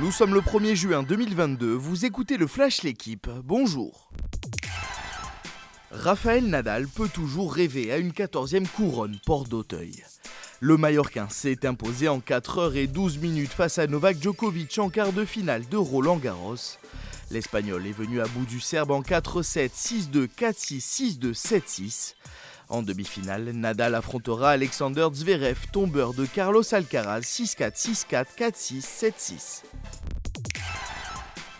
Nous sommes le 1er juin 2022, vous écoutez le Flash L'équipe, bonjour. Raphaël Nadal peut toujours rêver à une 14e couronne Port d'Auteuil. Le Mallorquin s'est imposé en 4 h 12 minutes face à Novak Djokovic en quart de finale de Roland Garros. L'Espagnol est venu à bout du Serbe en 4-7, 6-2, 4-6, 6-2, 7-6. En demi-finale, Nadal affrontera Alexander Zverev, tombeur de Carlos Alcaraz 6-4, 6-4, 4-6, 7-6.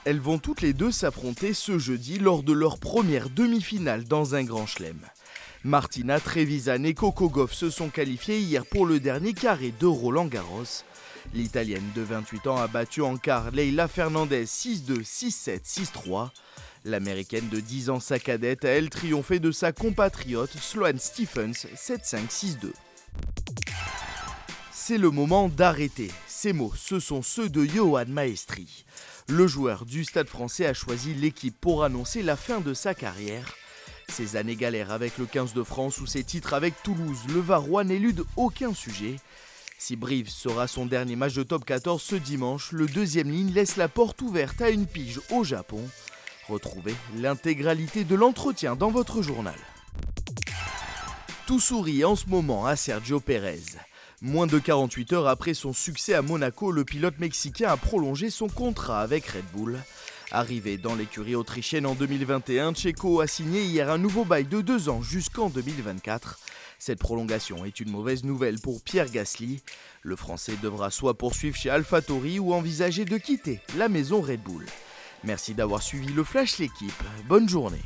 Elles vont toutes les deux s'affronter ce jeudi lors de leur première demi-finale dans un grand chelem. Martina Trevisan et Coco Goff se sont qualifiées hier pour le dernier carré de Roland Garros. L'Italienne de 28 ans a battu en quart Leila Fernandez 6-2, 6-7, 6-3. L'américaine de 10 ans, sa cadette, a elle triomphé de sa compatriote Sloane Stephens 7-5, 6-2. C'est le moment d'arrêter. Ces mots, ce sont ceux de Johan Maestri. Le joueur du Stade français a choisi l'équipe pour annoncer la fin de sa carrière. Ses années galères avec le 15 de France ou ses titres avec Toulouse, le Varois n'éludent aucun sujet. Si Brive sera son dernier match de top 14 ce dimanche, le deuxième ligne laisse la porte ouverte à une pige au Japon. Retrouvez l'intégralité de l'entretien dans votre journal. Tout sourit en ce moment à Sergio Pérez. Moins de 48 heures après son succès à Monaco, le pilote mexicain a prolongé son contrat avec Red Bull. Arrivé dans l'écurie autrichienne en 2021, Checo a signé hier un nouveau bail de deux ans jusqu'en 2024. Cette prolongation est une mauvaise nouvelle pour Pierre Gasly. Le Français devra soit poursuivre chez AlphaTauri ou envisager de quitter la maison Red Bull. Merci d'avoir suivi le Flash l'équipe. Bonne journée.